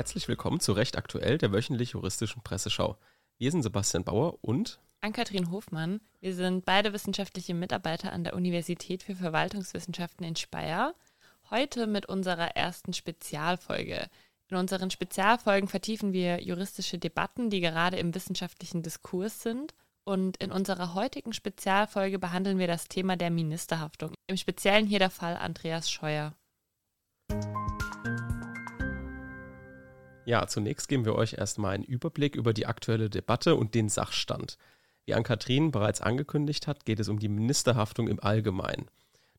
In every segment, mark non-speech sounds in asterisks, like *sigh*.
Herzlich willkommen zu Recht aktuell, der wöchentlich juristischen Presseschau. Wir sind Sebastian Bauer und Ann-Kathrin Hofmann. Wir sind beide wissenschaftliche Mitarbeiter an der Universität für Verwaltungswissenschaften in Speyer. Heute mit unserer ersten Spezialfolge. In unseren Spezialfolgen vertiefen wir juristische Debatten, die gerade im wissenschaftlichen Diskurs sind. Und in unserer heutigen Spezialfolge behandeln wir das Thema der Ministerhaftung. Im Speziellen hier der Fall Andreas Scheuer. Ja, zunächst geben wir euch erstmal einen Überblick über die aktuelle Debatte und den Sachstand. Wie Ann-Kathrin bereits angekündigt hat, geht es um die Ministerhaftung im Allgemeinen.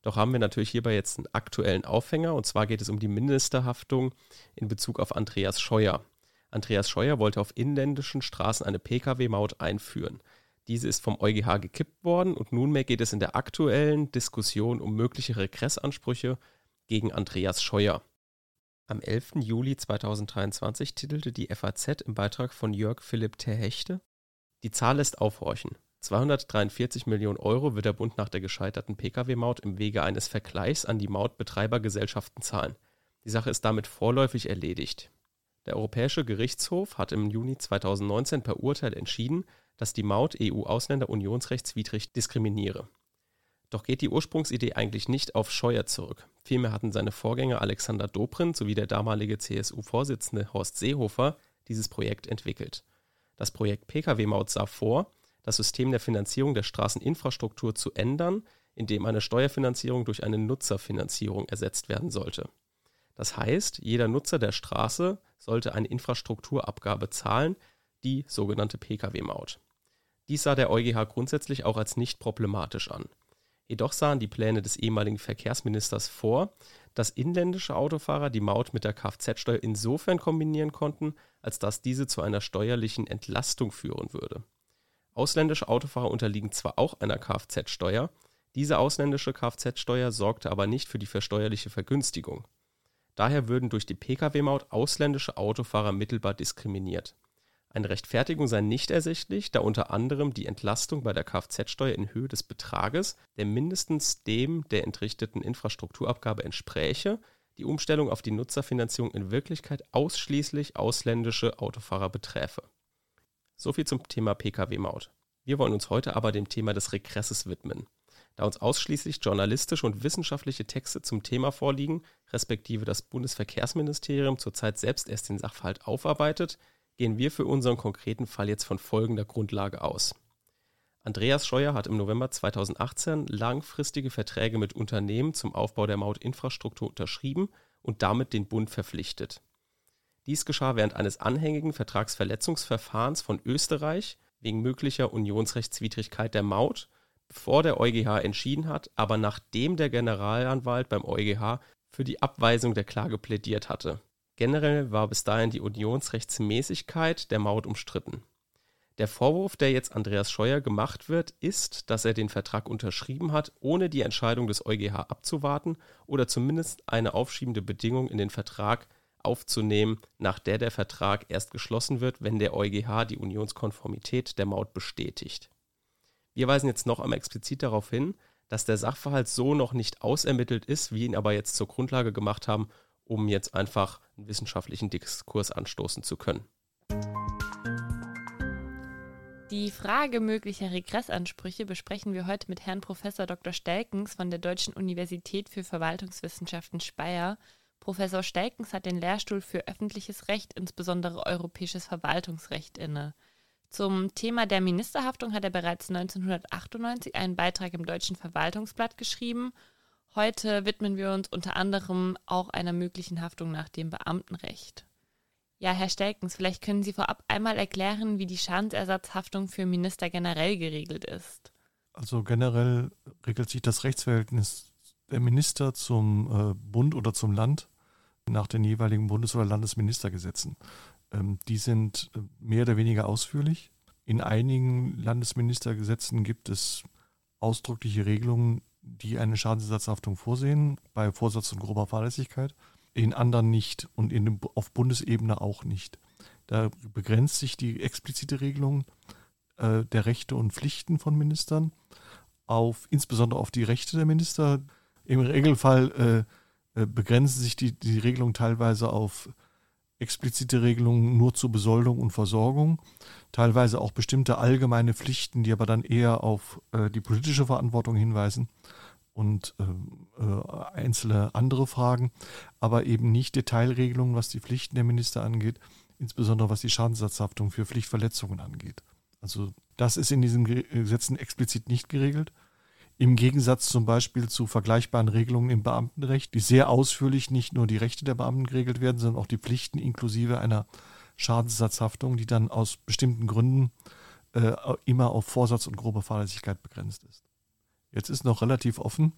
Doch haben wir natürlich hierbei jetzt einen aktuellen Aufhänger und zwar geht es um die Ministerhaftung in Bezug auf Andreas Scheuer. Andreas Scheuer wollte auf inländischen Straßen eine Pkw-Maut einführen. Diese ist vom EuGH gekippt worden und nunmehr geht es in der aktuellen Diskussion um mögliche Regressansprüche gegen Andreas Scheuer. Am 11. Juli 2023 titelte die FAZ im Beitrag von Jörg Philipp Terhechte: Die Zahl lässt aufhorchen. 243 Millionen Euro wird der Bund nach der gescheiterten Pkw-Maut im Wege eines Vergleichs an die Mautbetreibergesellschaften zahlen. Die Sache ist damit vorläufig erledigt. Der Europäische Gerichtshof hat im Juni 2019 per Urteil entschieden, dass die Maut EU-Ausländer unionsrechtswidrig diskriminiere. Doch geht die Ursprungsidee eigentlich nicht auf Scheuer zurück. Vielmehr hatten seine Vorgänger Alexander Dobrindt sowie der damalige CSU-Vorsitzende Horst Seehofer dieses Projekt entwickelt. Das Projekt Pkw-Maut sah vor, das System der Finanzierung der Straßeninfrastruktur zu ändern, indem eine Steuerfinanzierung durch eine Nutzerfinanzierung ersetzt werden sollte. Das heißt, jeder Nutzer der Straße sollte eine Infrastrukturabgabe zahlen, die sogenannte Pkw-Maut. Dies sah der EuGH grundsätzlich auch als nicht problematisch an. Jedoch sahen die Pläne des ehemaligen Verkehrsministers vor, dass inländische Autofahrer die Maut mit der Kfz-Steuer insofern kombinieren konnten, als dass diese zu einer steuerlichen Entlastung führen würde. Ausländische Autofahrer unterliegen zwar auch einer Kfz-Steuer, diese ausländische Kfz-Steuer sorgte aber nicht für die versteuerliche Vergünstigung. Daher würden durch die Pkw-Maut ausländische Autofahrer mittelbar diskriminiert. Eine Rechtfertigung sei nicht ersichtlich, da unter anderem die Entlastung bei der Kfz-Steuer in Höhe des Betrages, der mindestens dem der entrichteten Infrastrukturabgabe entspräche, die Umstellung auf die Nutzerfinanzierung in Wirklichkeit ausschließlich ausländische Autofahrer beträfe. Soviel zum Thema Pkw-Maut. Wir wollen uns heute aber dem Thema des Regresses widmen. Da uns ausschließlich journalistische und wissenschaftliche Texte zum Thema vorliegen, respektive das Bundesverkehrsministerium zurzeit selbst erst den Sachverhalt aufarbeitet, gehen wir für unseren konkreten Fall jetzt von folgender Grundlage aus. Andreas Scheuer hat im November 2018 langfristige Verträge mit Unternehmen zum Aufbau der Mautinfrastruktur unterschrieben und damit den Bund verpflichtet. Dies geschah während eines anhängigen Vertragsverletzungsverfahrens von Österreich wegen möglicher Unionsrechtswidrigkeit der Maut, bevor der EuGH entschieden hat, aber nachdem der Generalanwalt beim EuGH für die Abweisung der Klage plädiert hatte. Generell war bis dahin die Unionsrechtsmäßigkeit der Maut umstritten. Der Vorwurf, der jetzt Andreas Scheuer gemacht wird, ist, dass er den Vertrag unterschrieben hat, ohne die Entscheidung des EuGH abzuwarten oder zumindest eine aufschiebende Bedingung in den Vertrag aufzunehmen, nach der der Vertrag erst geschlossen wird, wenn der EuGH die Unionskonformität der Maut bestätigt. Wir weisen jetzt noch einmal explizit darauf hin, dass der Sachverhalt so noch nicht ausermittelt ist, wir ihn aber jetzt zur Grundlage gemacht haben, um jetzt einfach einen wissenschaftlichen Diskurs anstoßen zu können. Die Frage möglicher Regressansprüche besprechen wir heute mit Herrn Prof. Dr. Stelkens von der Deutschen Universität für Verwaltungswissenschaften Speyer. Professor Stelkens hat den Lehrstuhl für öffentliches Recht, insbesondere europäisches Verwaltungsrecht, inne. Zum Thema der Ministerhaftung hat er bereits 1998 einen Beitrag im Deutschen Verwaltungsblatt geschrieben Heute widmen wir uns unter anderem auch einer möglichen Haftung nach dem Beamtenrecht. Ja, Herr Stelkens, vielleicht können Sie vorab einmal erklären, wie die Schadensersatzhaftung für Minister generell geregelt ist. Also generell regelt sich das Rechtsverhältnis der Minister zum äh, Bund oder zum Land nach den jeweiligen Bundes- oder Landesministergesetzen. Ähm, die sind äh, mehr oder weniger ausführlich. In einigen Landesministergesetzen gibt es ausdrückliche Regelungen, die eine Schadensersatzhaftung vorsehen, bei Vorsatz und grober Fahrlässigkeit, in anderen nicht und in, auf Bundesebene auch nicht. Da begrenzt sich die explizite Regelung äh, der Rechte und Pflichten von Ministern auf insbesondere auf die Rechte der Minister. Im Regelfall äh, äh, begrenzen sich die, die Regelung teilweise auf explizite Regelungen nur zur Besoldung und Versorgung, teilweise auch bestimmte allgemeine Pflichten, die aber dann eher auf äh, die politische Verantwortung hinweisen und äh, äh, einzelne andere Fragen, aber eben nicht Detailregelungen, was die Pflichten der Minister angeht, insbesondere was die Schadensersatzhaftung für Pflichtverletzungen angeht. Also das ist in diesen Gesetzen explizit nicht geregelt. Im Gegensatz zum Beispiel zu vergleichbaren Regelungen im Beamtenrecht, die sehr ausführlich nicht nur die Rechte der Beamten geregelt werden, sondern auch die Pflichten inklusive einer Schadensersatzhaftung, die dann aus bestimmten Gründen äh, immer auf Vorsatz und grobe Fahrlässigkeit begrenzt ist. Jetzt ist noch relativ offen,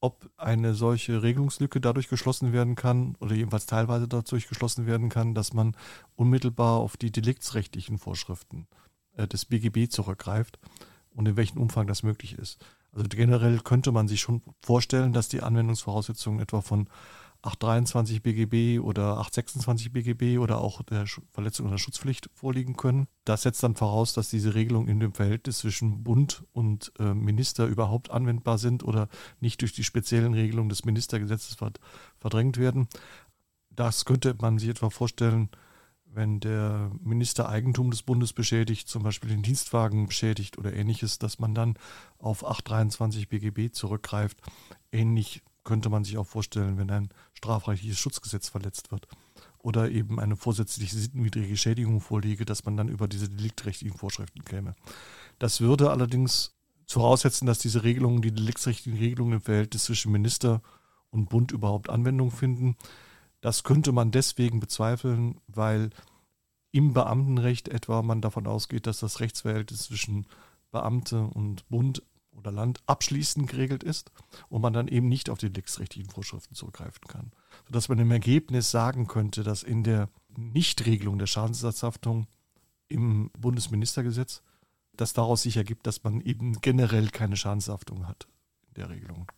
ob eine solche Regelungslücke dadurch geschlossen werden kann oder jedenfalls teilweise dadurch geschlossen werden kann, dass man unmittelbar auf die deliktsrechtlichen Vorschriften äh, des BGB zurückgreift und in welchem Umfang das möglich ist. Also generell könnte man sich schon vorstellen, dass die Anwendungsvoraussetzungen etwa von 823 BGB oder 826 BGB oder auch der Verletzung oder Schutzpflicht vorliegen können. Das setzt dann voraus, dass diese Regelungen in dem Verhältnis zwischen Bund und äh, Minister überhaupt anwendbar sind oder nicht durch die speziellen Regelungen des Ministergesetzes verdrängt werden. Das könnte man sich etwa vorstellen, wenn der Minister Eigentum des Bundes beschädigt, zum Beispiel den Dienstwagen beschädigt oder ähnliches, dass man dann auf 823 BGB zurückgreift. Ähnlich könnte man sich auch vorstellen, wenn ein strafrechtliches Schutzgesetz verletzt wird oder eben eine vorsätzliche sittenwidrige Schädigung vorliege, dass man dann über diese deliktrechtlichen Vorschriften käme. Das würde allerdings voraussetzen, dass diese Regelungen, die deliktsrechtlichen Regelungen im Verhältnis zwischen Minister und Bund überhaupt Anwendung finden. Das könnte man deswegen bezweifeln, weil im Beamtenrecht etwa man davon ausgeht, dass das Rechtsverhältnis zwischen Beamte und Bund oder Land abschließend geregelt ist und man dann eben nicht auf die deliktsrechtlichen Vorschriften zurückgreifen kann. Sodass man im Ergebnis sagen könnte, dass in der Nichtregelung der Schadensersatzhaftung im Bundesministergesetz, dass daraus sich ergibt, dass man eben generell keine Schadenshaftung hat in der Regelung.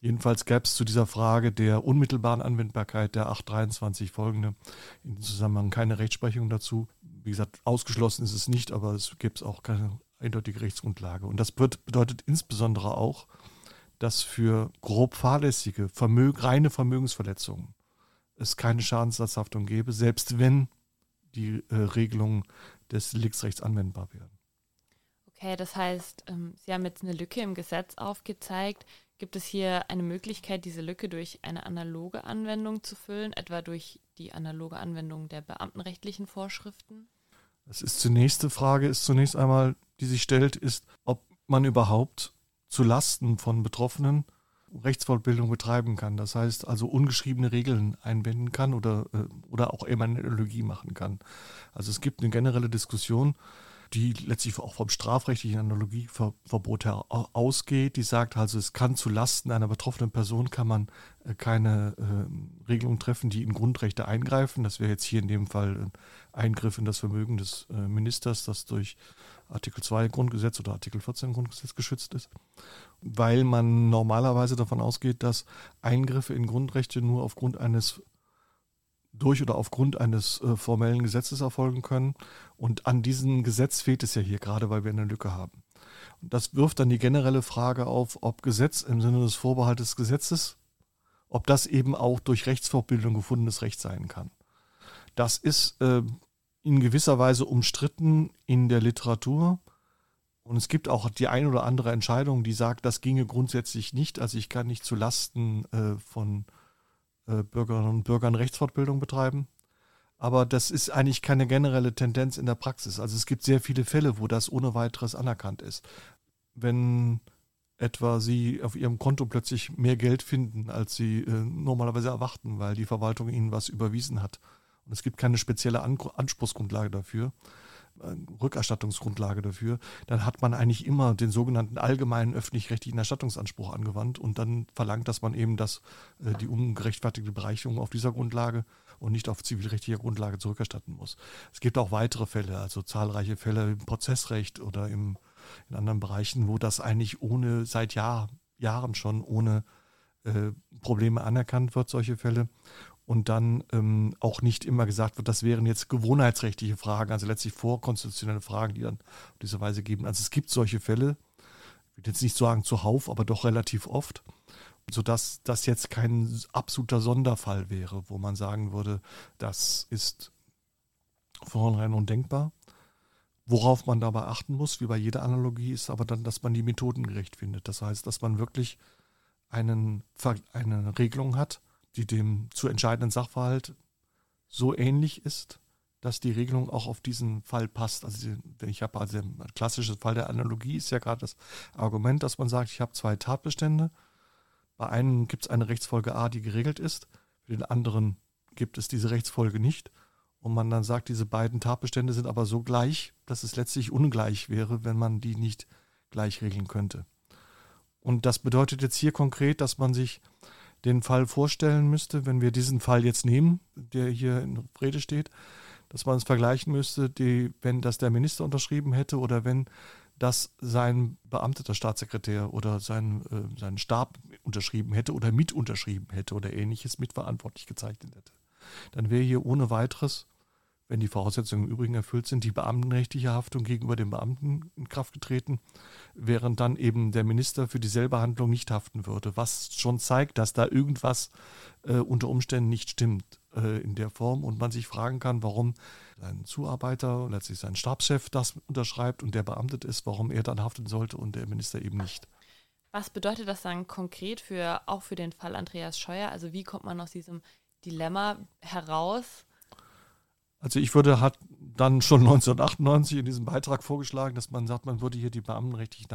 Jedenfalls gäbe es zu dieser Frage der unmittelbaren Anwendbarkeit der 823 folgende in diesem Zusammenhang keine Rechtsprechung dazu. Wie gesagt, ausgeschlossen ist es nicht, aber es gibt auch keine eindeutige Rechtsgrundlage. Und das bedeutet insbesondere auch, dass für grob fahrlässige, Vermögen, reine Vermögensverletzungen es keine Schadensersatzhaftung gäbe, selbst wenn die äh, Regelungen des Deliktsrechts anwendbar wären. Okay, das heißt, ähm, Sie haben jetzt eine Lücke im Gesetz aufgezeigt. Gibt es hier eine Möglichkeit, diese Lücke durch eine analoge Anwendung zu füllen, etwa durch die analoge Anwendung der beamtenrechtlichen Vorschriften? Das ist die Frage, ist zunächst einmal, die sich stellt, ist, ob man überhaupt zu Lasten von Betroffenen Rechtsfortbildung betreiben kann. Das heißt also ungeschriebene Regeln einbinden kann oder, äh, oder auch Analogie machen kann. Also es gibt eine generelle Diskussion, die letztlich auch vom strafrechtlichen Analogieverbot her ausgeht. Die sagt also, es kann zu Lasten einer betroffenen Person kann man äh, keine äh, Regelungen treffen, die in Grundrechte eingreifen. Das wäre jetzt hier in dem Fall ein Eingriff in das Vermögen des äh, Ministers, das durch Artikel 2 Grundgesetz oder Artikel 14 Grundgesetz geschützt ist, weil man normalerweise davon ausgeht, dass Eingriffe in Grundrechte nur aufgrund eines durch oder aufgrund eines äh, formellen Gesetzes erfolgen können. Und an diesem Gesetz fehlt es ja hier gerade, weil wir eine Lücke haben. Und das wirft dann die generelle Frage auf, ob Gesetz im Sinne des Vorbehalts des Gesetzes, ob das eben auch durch Rechtsvorbildung gefundenes Recht sein kann. Das ist äh, in gewisser Weise umstritten in der Literatur. Und es gibt auch die ein oder andere Entscheidung, die sagt, das ginge grundsätzlich nicht. Also ich kann nicht zu Lasten äh, von äh, Bürgerinnen und Bürgern Rechtsfortbildung betreiben. Aber das ist eigentlich keine generelle Tendenz in der Praxis. Also es gibt sehr viele Fälle, wo das ohne weiteres anerkannt ist. Wenn etwa Sie auf Ihrem Konto plötzlich mehr Geld finden, als Sie äh, normalerweise erwarten, weil die Verwaltung Ihnen was überwiesen hat. Und es gibt keine spezielle An Anspruchsgrundlage dafür, Rückerstattungsgrundlage dafür, dann hat man eigentlich immer den sogenannten allgemeinen öffentlich-rechtlichen Erstattungsanspruch angewandt und dann verlangt, dass man eben das, äh, die ungerechtfertigte Bereicherung auf dieser Grundlage und nicht auf zivilrechtlicher Grundlage zurückerstatten muss. Es gibt auch weitere Fälle, also zahlreiche Fälle im Prozessrecht oder im, in anderen Bereichen, wo das eigentlich ohne, seit Jahr, Jahren schon ohne äh, Probleme anerkannt wird, solche Fälle und dann ähm, auch nicht immer gesagt wird, das wären jetzt gewohnheitsrechtliche Fragen, also letztlich vorkonstitutionelle Fragen, die dann auf diese Weise geben. Also es gibt solche Fälle, will jetzt nicht sagen zuhauf, aber doch relativ oft, sodass das jetzt kein absoluter Sonderfall wäre, wo man sagen würde, das ist vornherein undenkbar. Worauf man dabei achten muss, wie bei jeder Analogie, ist aber dann, dass man die Methoden gerecht findet. Das heißt, dass man wirklich einen, eine Regelung hat, die dem zu entscheidenden Sachverhalt so ähnlich ist, dass die Regelung auch auf diesen Fall passt. Also ich habe also ein klassisches Fall der Analogie ist ja gerade das Argument, dass man sagt, ich habe zwei Tatbestände. Bei einem gibt es eine Rechtsfolge A, die geregelt ist, für den anderen gibt es diese Rechtsfolge nicht und man dann sagt, diese beiden Tatbestände sind aber so gleich, dass es letztlich ungleich wäre, wenn man die nicht gleich regeln könnte. Und das bedeutet jetzt hier konkret, dass man sich den Fall vorstellen müsste, wenn wir diesen Fall jetzt nehmen, der hier in Rede steht, dass man es vergleichen müsste, die, wenn das der Minister unterschrieben hätte oder wenn das sein beamteter Staatssekretär oder sein, äh, sein Stab unterschrieben hätte oder mit unterschrieben hätte oder ähnliches mitverantwortlich gezeichnet hätte. Dann wäre hier ohne weiteres wenn die Voraussetzungen im Übrigen erfüllt sind, die beamtenrechtliche Haftung gegenüber dem Beamten in Kraft getreten, während dann eben der Minister für dieselbe Handlung nicht haften würde, was schon zeigt, dass da irgendwas äh, unter Umständen nicht stimmt äh, in der Form und man sich fragen kann, warum ein Zuarbeiter, letztlich sein Stabschef das unterschreibt und der beamtet ist, warum er dann haften sollte und der Minister eben nicht. Was bedeutet das dann konkret für auch für den Fall Andreas Scheuer? Also wie kommt man aus diesem Dilemma heraus? Also ich würde hat dann schon *laughs* 1998 in diesem Beitrag vorgeschlagen, dass man sagt, man würde hier die beamtenrechtlichen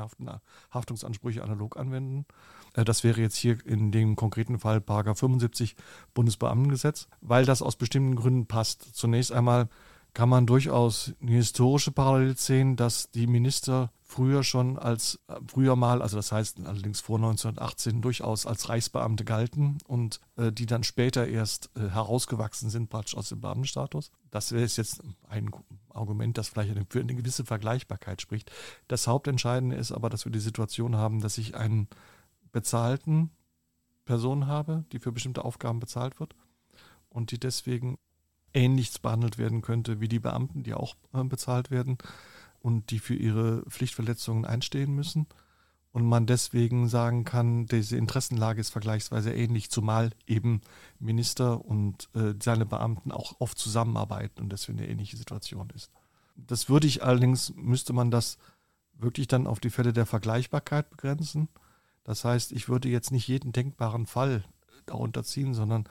Haftungsansprüche analog anwenden. Äh, das wäre jetzt hier in dem konkreten Fall Paragraph 75 Bundesbeamtengesetz, weil das aus bestimmten Gründen passt. Zunächst einmal kann man durchaus eine historische Parallele sehen, dass die Minister früher schon als, äh, früher mal, also das heißt allerdings vor 1918, durchaus als Reichsbeamte galten und äh, die dann später erst äh, herausgewachsen sind, praktisch aus dem Beamtenstatus. Das ist jetzt ein Argument, das vielleicht für eine gewisse Vergleichbarkeit spricht. Das Hauptentscheidende ist aber, dass wir die Situation haben, dass ich einen bezahlten Person habe, die für bestimmte Aufgaben bezahlt wird und die deswegen ähnlich behandelt werden könnte wie die Beamten, die auch äh, bezahlt werden und die für ihre Pflichtverletzungen einstehen müssen. Und man deswegen sagen kann, diese Interessenlage ist vergleichsweise ähnlich, zumal eben Minister und äh, seine Beamten auch oft zusammenarbeiten und deswegen eine ähnliche Situation ist. Das würde ich allerdings, müsste man das wirklich dann auf die Fälle der Vergleichbarkeit begrenzen. Das heißt, ich würde jetzt nicht jeden denkbaren Fall darunter ziehen, sondern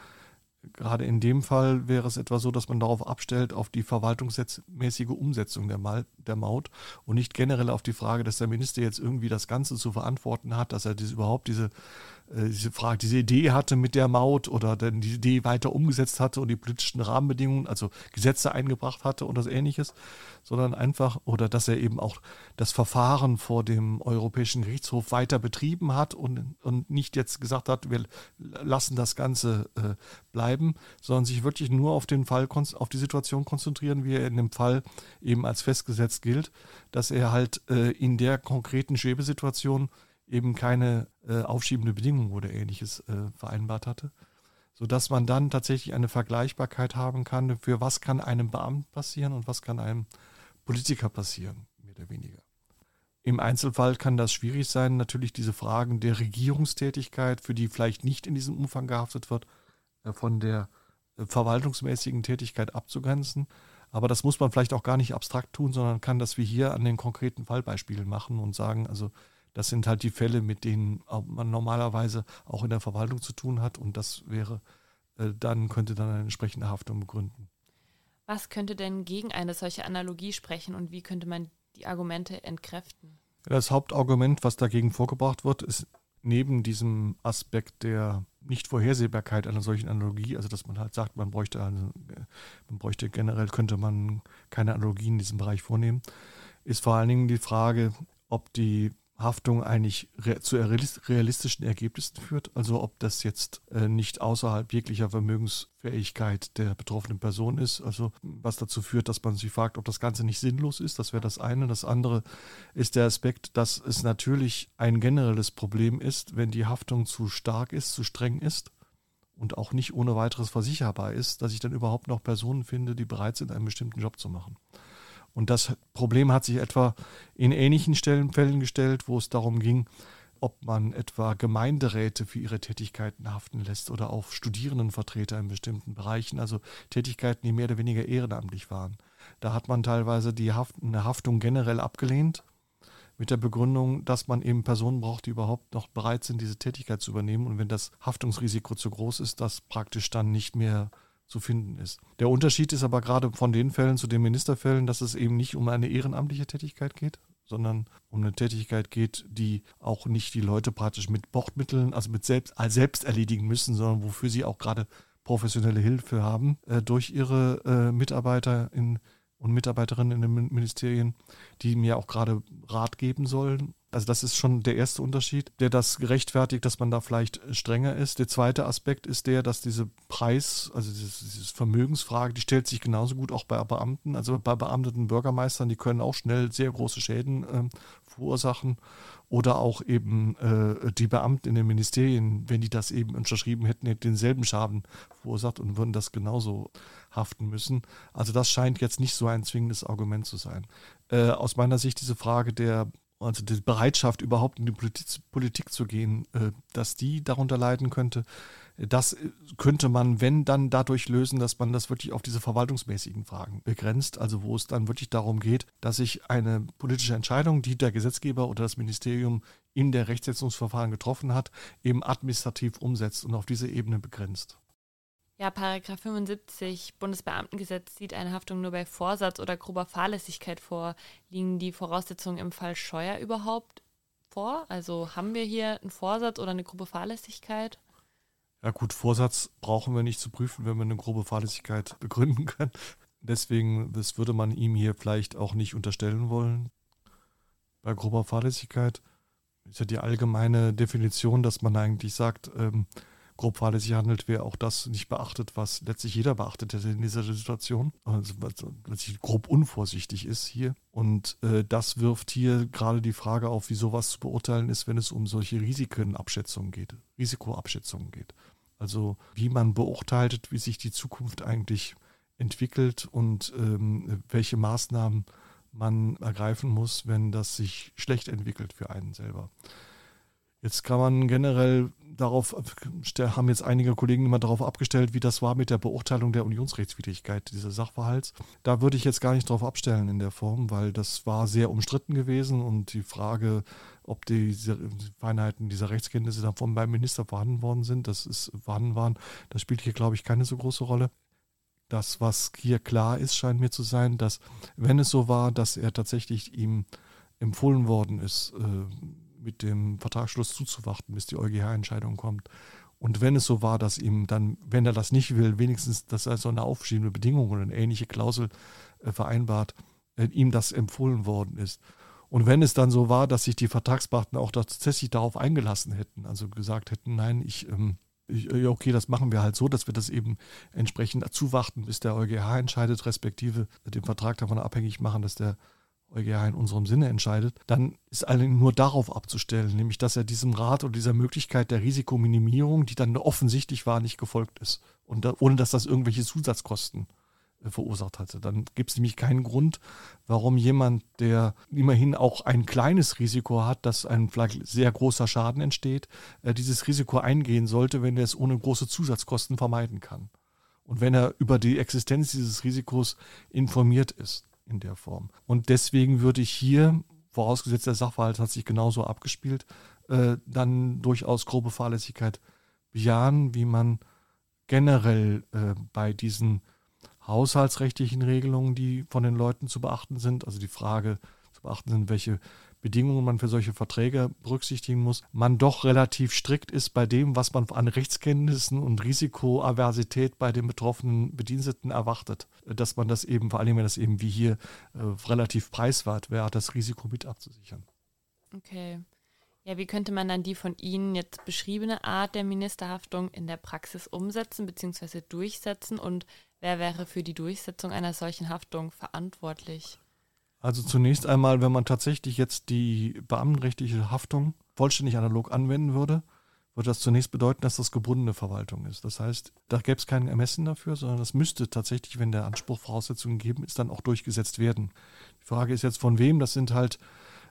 Gerade in dem Fall wäre es etwa so, dass man darauf abstellt, auf die verwaltungsmäßige Umsetzung der, Mal, der Maut und nicht generell auf die Frage, dass der Minister jetzt irgendwie das Ganze zu verantworten hat, dass er diese, überhaupt diese diese Frage, diese Idee hatte mit der Maut oder dann die Idee weiter umgesetzt hatte und die politischen Rahmenbedingungen, also Gesetze eingebracht hatte oder so ähnliches, sondern einfach, oder dass er eben auch das Verfahren vor dem Europäischen Gerichtshof weiter betrieben hat und, und nicht jetzt gesagt hat, wir lassen das Ganze äh, bleiben, sondern sich wirklich nur auf den Fall, auf die Situation konzentrieren, wie er in dem Fall eben als festgesetzt gilt, dass er halt äh, in der konkreten Schwebesituation eben keine äh, aufschiebende Bedingung oder ähnliches äh, vereinbart hatte, sodass man dann tatsächlich eine Vergleichbarkeit haben kann, für was kann einem Beamten passieren und was kann einem Politiker passieren, mehr oder weniger. Im Einzelfall kann das schwierig sein, natürlich diese Fragen der Regierungstätigkeit, für die vielleicht nicht in diesem Umfang gehaftet wird, äh, von der äh, verwaltungsmäßigen Tätigkeit abzugrenzen. Aber das muss man vielleicht auch gar nicht abstrakt tun, sondern kann das wie hier an den konkreten Fallbeispielen machen und sagen, also das sind halt die Fälle, mit denen man normalerweise auch in der Verwaltung zu tun hat und das wäre, äh, dann könnte dann eine entsprechende Haftung begründen. Was könnte denn gegen eine solche Analogie sprechen und wie könnte man die Argumente entkräften? Das Hauptargument, was dagegen vorgebracht wird, ist neben diesem Aspekt der Nichtvorhersehbarkeit einer solchen Analogie, also dass man halt sagt, man bräuchte, also, man bräuchte generell, könnte man keine Analogien in diesem Bereich vornehmen, ist vor allen Dingen die Frage, ob die Haftung eigentlich zu realistischen Ergebnissen führt. Also ob das jetzt äh, nicht außerhalb jeglicher Vermögensfähigkeit der betroffenen Person ist. Also was dazu führt, dass man sich fragt, ob das Ganze nicht sinnlos ist. Das wäre das eine. Das andere ist der Aspekt, dass es natürlich ein generelles Problem ist, wenn die Haftung zu stark ist, zu streng ist und auch nicht ohne weiteres versicherbar ist, dass ich dann überhaupt noch Personen finde, die bereit sind, einen bestimmten Job zu machen. Und das Problem hat sich etwa in ähnlichen Fällen gestellt, wo es darum ging, ob man etwa Gemeinderäte für ihre Tätigkeiten haften lässt oder auch Studierendenvertreter in bestimmten Bereichen, also Tätigkeiten, die mehr oder weniger ehrenamtlich waren. Da hat man teilweise die Haft, eine Haftung generell abgelehnt, mit der Begründung, dass man eben Personen braucht, die überhaupt noch bereit sind, diese Tätigkeit zu übernehmen. Und wenn das Haftungsrisiko zu groß ist, das praktisch dann nicht mehr zu finden ist. Der Unterschied ist aber gerade von den Fällen zu den Ministerfällen, dass es eben nicht um eine ehrenamtliche Tätigkeit geht, sondern um eine Tätigkeit geht, die auch nicht die Leute praktisch mit Bordmitteln, also mit selbst, selbst erledigen müssen, sondern wofür sie auch gerade professionelle Hilfe haben äh, durch ihre äh, Mitarbeiter in, und Mitarbeiterinnen in den Ministerien, die mir auch gerade Rat geben sollen also das ist schon der erste Unterschied, der das gerechtfertigt, dass man da vielleicht strenger ist. Der zweite Aspekt ist der, dass diese Preis, also diese, diese Vermögensfrage, die stellt sich genauso gut auch bei Beamten, also bei beamteten Bürgermeistern, die können auch schnell sehr große Schäden äh, verursachen. Oder auch eben äh, die Beamten in den Ministerien, wenn die das eben unterschrieben hätten, hätten denselben Schaden verursacht und würden das genauso haften müssen. Also das scheint jetzt nicht so ein zwingendes Argument zu sein. Äh, aus meiner Sicht diese Frage der also die Bereitschaft, überhaupt in die Politik, Politik zu gehen, äh, dass die darunter leiden könnte, das könnte man, wenn dann dadurch lösen, dass man das wirklich auf diese verwaltungsmäßigen Fragen begrenzt, also wo es dann wirklich darum geht, dass sich eine politische Entscheidung, die der Gesetzgeber oder das Ministerium in der Rechtsetzungsverfahren getroffen hat, eben administrativ umsetzt und auf diese Ebene begrenzt. Ja, Paragraph 75 Bundesbeamtengesetz sieht eine Haftung nur bei Vorsatz oder grober Fahrlässigkeit vor. Liegen die Voraussetzungen im Fall Scheuer überhaupt vor? Also haben wir hier einen Vorsatz oder eine grobe Fahrlässigkeit? Ja gut, Vorsatz brauchen wir nicht zu prüfen, wenn wir eine grobe Fahrlässigkeit *laughs* begründen können. Deswegen, das würde man ihm hier vielleicht auch nicht unterstellen wollen. Bei grober Fahrlässigkeit ist ja die allgemeine Definition, dass man eigentlich sagt, ähm, grob fahrlässig handelt, wer auch das nicht beachtet, was letztlich jeder beachtet hätte in dieser Situation. Also was, grob unvorsichtig ist hier. Und äh, das wirft hier gerade die Frage auf, wie sowas zu beurteilen ist, wenn es um solche Risikenabschätzungen geht, Risikoabschätzungen geht. Also wie man beurteilt, wie sich die Zukunft eigentlich entwickelt und ähm, welche Maßnahmen man ergreifen muss, wenn das sich schlecht entwickelt für einen selber. Jetzt kann man generell darauf, haben jetzt einige Kollegen immer darauf abgestellt, wie das war mit der Beurteilung der Unionsrechtswidrigkeit dieses Sachverhalts. Da würde ich jetzt gar nicht darauf abstellen in der Form, weil das war sehr umstritten gewesen und die Frage, ob diese Feinheiten dieser Rechtskenntnisse davon beim Minister vorhanden worden sind, das ist vorhanden waren, das spielt hier, glaube ich, keine so große Rolle. Das, was hier klar ist, scheint mir zu sein, dass, wenn es so war, dass er tatsächlich ihm empfohlen worden ist, äh, mit dem Vertragsschluss zuzuwarten, bis die EuGH-Entscheidung kommt. Und wenn es so war, dass ihm dann, wenn er das nicht will, wenigstens, dass er so eine aufschiebende Bedingung oder eine ähnliche Klausel äh, vereinbart, äh, ihm das empfohlen worden ist. Und wenn es dann so war, dass sich die Vertragspartner auch tatsächlich darauf eingelassen hätten, also gesagt hätten, nein, ich, ähm, ich, okay, das machen wir halt so, dass wir das eben entsprechend zuwarten, bis der EuGH entscheidet, respektive den Vertrag davon abhängig machen, dass der EuGH in unserem Sinne entscheidet, dann ist allerdings nur darauf abzustellen, nämlich dass er diesem Rat oder dieser Möglichkeit der Risikominimierung, die dann offensichtlich war, nicht gefolgt ist. Und da, ohne dass das irgendwelche Zusatzkosten äh, verursacht hatte. Dann gibt es nämlich keinen Grund, warum jemand, der immerhin auch ein kleines Risiko hat, dass ein vielleicht sehr großer Schaden entsteht, äh, dieses Risiko eingehen sollte, wenn er es ohne große Zusatzkosten vermeiden kann. Und wenn er über die Existenz dieses Risikos informiert ist in der Form. Und deswegen würde ich hier, vorausgesetzt der Sachverhalt hat sich genauso abgespielt, äh, dann durchaus grobe Fahrlässigkeit bejahen, wie man generell äh, bei diesen haushaltsrechtlichen Regelungen, die von den Leuten zu beachten sind, also die Frage zu beachten sind, welche Bedingungen man für solche Verträge berücksichtigen muss, man doch relativ strikt ist bei dem, was man an Rechtskenntnissen und Risikoaversität bei den betroffenen Bediensteten erwartet. Dass man das eben, vor allem wenn das eben wie hier äh, relativ preiswert wäre, das Risiko mit abzusichern. Okay. Ja, wie könnte man dann die von Ihnen jetzt beschriebene Art der Ministerhaftung in der Praxis umsetzen bzw. durchsetzen und wer wäre für die Durchsetzung einer solchen Haftung verantwortlich? Also zunächst einmal, wenn man tatsächlich jetzt die beamtenrechtliche Haftung vollständig analog anwenden würde, würde das zunächst bedeuten, dass das gebundene Verwaltung ist. Das heißt, da gäbe es kein Ermessen dafür, sondern das müsste tatsächlich, wenn der Anspruch Voraussetzungen geben ist, dann auch durchgesetzt werden. Die Frage ist jetzt von wem. Das sind halt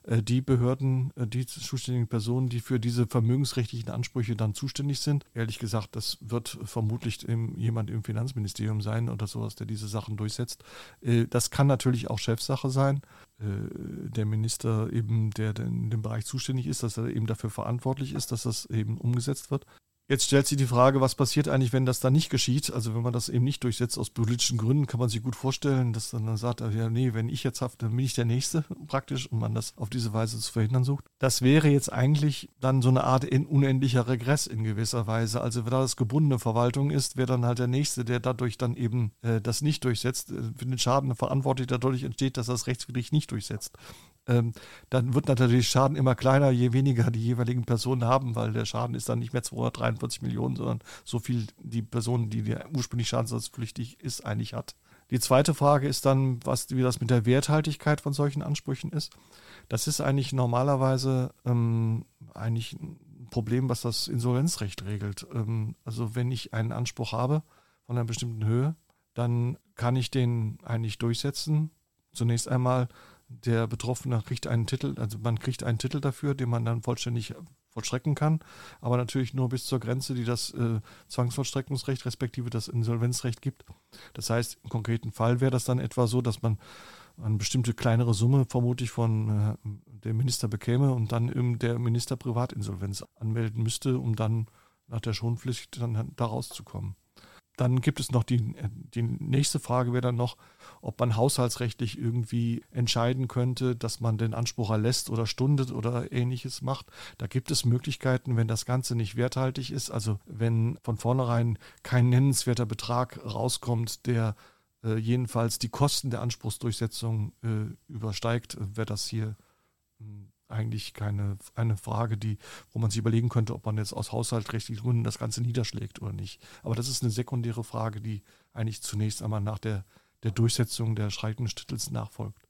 die Behörden, äh, die zuständigen Personen, die für diese vermögensrechtlichen Ansprüche dann zuständig sind. Ehrlich gesagt, das wird vermutlich jemand im Finanzministerium sein oder sowas, der diese Sachen durchsetzt. Äh, das kann natürlich auch Chefsache sein. Der Minister eben, der in dem Bereich zuständig ist, dass er eben dafür verantwortlich ist, dass das eben umgesetzt wird. Jetzt stellt sich die Frage, was passiert eigentlich, wenn das dann nicht geschieht? Also wenn man das eben nicht durchsetzt aus politischen Gründen, kann man sich gut vorstellen, dass dann, sagt, ja, nee, wenn ich jetzt hafte, dann bin ich der Nächste *laughs* praktisch und man das auf diese Weise zu verhindern sucht. Das wäre jetzt eigentlich dann so eine Art unendlicher Regress in gewisser Weise. Also wenn das gebundene Verwaltung ist, wäre dann halt der Nächste, der dadurch dann eben äh, das nicht durchsetzt, äh, für den Schaden verantwortlich dadurch entsteht, dass das rechtswidrig nicht durchsetzt ähm, dann wird natürlich Schaden immer kleiner, je weniger die jeweiligen Personen haben, weil der Schaden ist dann nicht mehr 243 Millionen, sondern so viel die Person, die der ursprünglich schadensersatzpflichtig ist, eigentlich hat. Die zweite Frage ist dann, was, wie das mit der Werthaltigkeit von solchen Ansprüchen ist. Das ist eigentlich normalerweise ähm, eigentlich ein Problem, was das Insolvenzrecht regelt. Ähm, also wenn ich einen Anspruch habe von einer bestimmten Höhe, dann kann ich den eigentlich durchsetzen. Zunächst einmal der Betroffene kriegt einen Titel, also man kriegt einen Titel dafür, den man dann vollständig vollstrecken kann, aber natürlich nur bis zur Grenze, die das äh, Zwangsvollstreckungsrecht respektive das Insolvenzrecht gibt. Das heißt, im konkreten Fall wäre das dann etwa so, dass man eine bestimmte kleinere Summe vermutlich von äh, dem Minister bekäme und dann im, der Minister Privatinsolvenz anmelden müsste, um dann nach der Schonpflicht dann da rauszukommen. Dann gibt es noch die, die nächste Frage wäre dann noch, ob man haushaltsrechtlich irgendwie entscheiden könnte, dass man den Anspruch erlässt oder stundet oder ähnliches macht. Da gibt es Möglichkeiten, wenn das Ganze nicht werthaltig ist, also wenn von vornherein kein nennenswerter Betrag rauskommt, der äh, jedenfalls die Kosten der Anspruchsdurchsetzung äh, übersteigt, wäre das hier hm, eigentlich keine eine Frage, die, wo man sich überlegen könnte, ob man jetzt aus haushaltsrechtlichen Gründen das Ganze niederschlägt oder nicht. Aber das ist eine sekundäre Frage, die eigentlich zunächst einmal nach der, der Durchsetzung der schreitenden Stittels nachfolgt.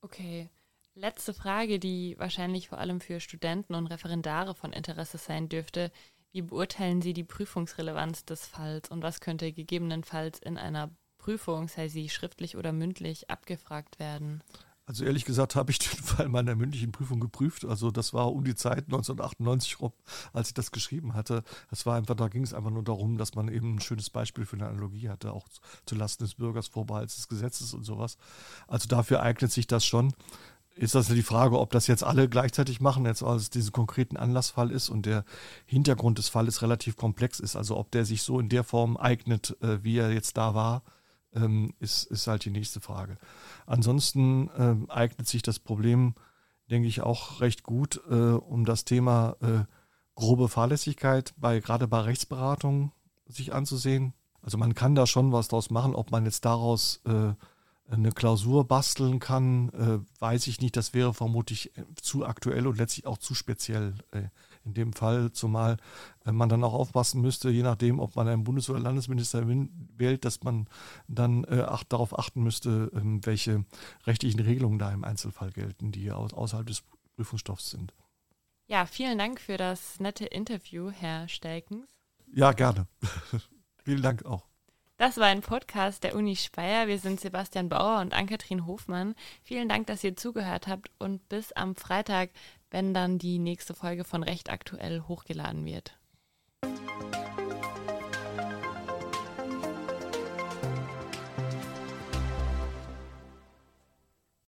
Okay. Letzte Frage, die wahrscheinlich vor allem für Studenten und Referendare von Interesse sein dürfte. Wie beurteilen Sie die Prüfungsrelevanz des Falls und was könnte gegebenenfalls in einer Prüfung, sei sie schriftlich oder mündlich, abgefragt werden? Also ehrlich gesagt habe ich den *laughs* Fall meiner mündlichen Prüfung geprüft. Also das war um die Zeit 1998 rum, als ich das geschrieben hatte. Das war einfach, da ging es einfach nur darum, dass man eben ein schönes Beispiel für eine Analogie hatte, auch zu Lasten des Bürgers, Vorbehalts des Gesetzes und sowas. Also dafür eignet sich das schon. Ist das die Frage, ob das jetzt alle gleichzeitig machen, jetzt als diesen konkreten Anlassfall ist und der Hintergrund des Falles relativ komplex ist. Also ob der sich so in der Form eignet, äh, wie er jetzt da war ähm, ist, ist halt die nächste Frage. Ansonsten äh, eignet sich das Problem, denke ich, auch recht gut, äh, um das Thema äh, grobe Fahrlässigkeit bei gerade bei Rechtsberatung sich anzusehen. Also man kann da schon was draus machen, ob man jetzt daraus äh, eine Klausur basteln kann, äh, weiß ich nicht. Das wäre vermutlich zu aktuell und letztlich auch zu speziell äh, in dem Fall, zumal äh, man dann auch aufpassen müsste, je nachdem, ob man einen Bundes- oder Landesminister wählt, dass man dann äh, acht, darauf achten müsste, ähm, welche rechtlichen Regelungen da im Einzelfall gelten, die aus, außerhalb des Prüfungsstoffs sind. Ja, vielen Dank für das nette Interview, Herr Stelkens. Ja, gerne. *laughs* vielen Dank auch. Das war ein Podcast der Uni Speyer. Wir sind Sebastian Bauer und Ann-Kathrin Hofmann. Vielen Dank, dass ihr zugehört habt und bis am Freitag, wenn dann die nächste Folge von Recht aktuell hochgeladen wird.